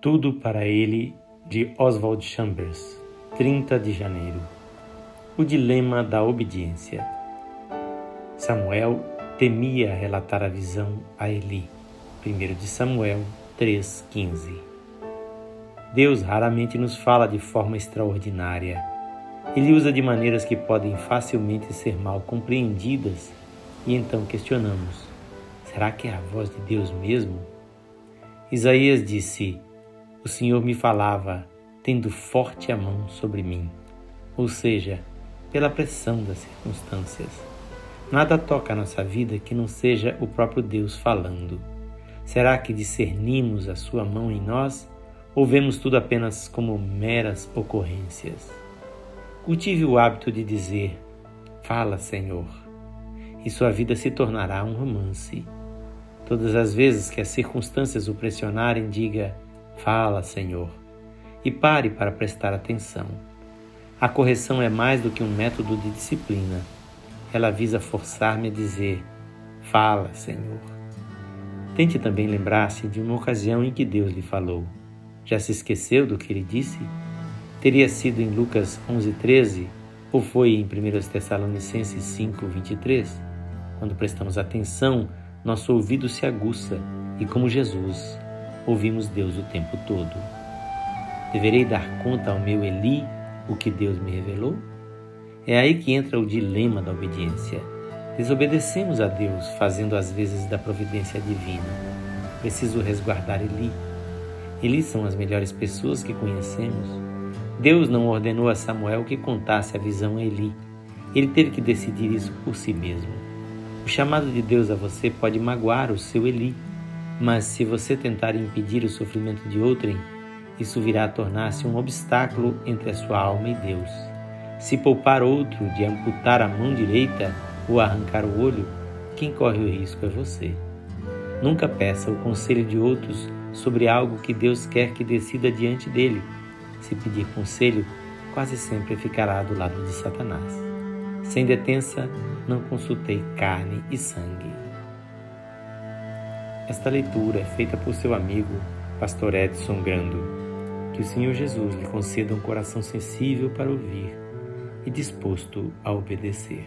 Tudo para ele de Oswald Chambers, 30 de janeiro. O dilema da obediência. Samuel temia relatar a visão a Eli. 1 de Samuel 3:15. Deus raramente nos fala de forma extraordinária. Ele usa de maneiras que podem facilmente ser mal compreendidas e então questionamos: será que é a voz de Deus mesmo? Isaías disse: o Senhor me falava, tendo forte a mão sobre mim, ou seja, pela pressão das circunstâncias. Nada toca a nossa vida que não seja o próprio Deus falando. Será que discernimos a Sua mão em nós ou vemos tudo apenas como meras ocorrências? Cultive o hábito de dizer: Fala, Senhor, e sua vida se tornará um romance. Todas as vezes que as circunstâncias o pressionarem, diga: Fala, Senhor, e pare para prestar atenção. A correção é mais do que um método de disciplina. Ela visa forçar-me a dizer: Fala, Senhor. Tente também lembrar-se de uma ocasião em que Deus lhe falou. Já se esqueceu do que ele disse? Teria sido em Lucas 11:13 ou foi em 1 Tessalonicenses 5:23? Quando prestamos atenção, nosso ouvido se aguça e como Jesus, ouvimos Deus o tempo todo. Deverei dar conta ao meu Eli o que Deus me revelou? É aí que entra o dilema da obediência. Desobedecemos a Deus, fazendo às vezes da providência divina. Preciso resguardar Eli. Eli são as melhores pessoas que conhecemos. Deus não ordenou a Samuel que contasse a visão a Eli. Ele teve que decidir isso por si mesmo. O chamado de Deus a você pode magoar o seu Eli, mas se você tentar impedir o sofrimento de outrem, isso virá a tornar-se um obstáculo entre a sua alma e Deus. Se poupar outro de amputar a mão direita ou arrancar o olho, quem corre o risco é você. Nunca peça o conselho de outros sobre algo que Deus quer que decida diante dele. Se pedir conselho, quase sempre ficará do lado de Satanás. Sem detença, não consultei carne e sangue. Esta leitura é feita por seu amigo, Pastor Edson Grando. Que o Senhor Jesus lhe conceda um coração sensível para ouvir e disposto a obedecer.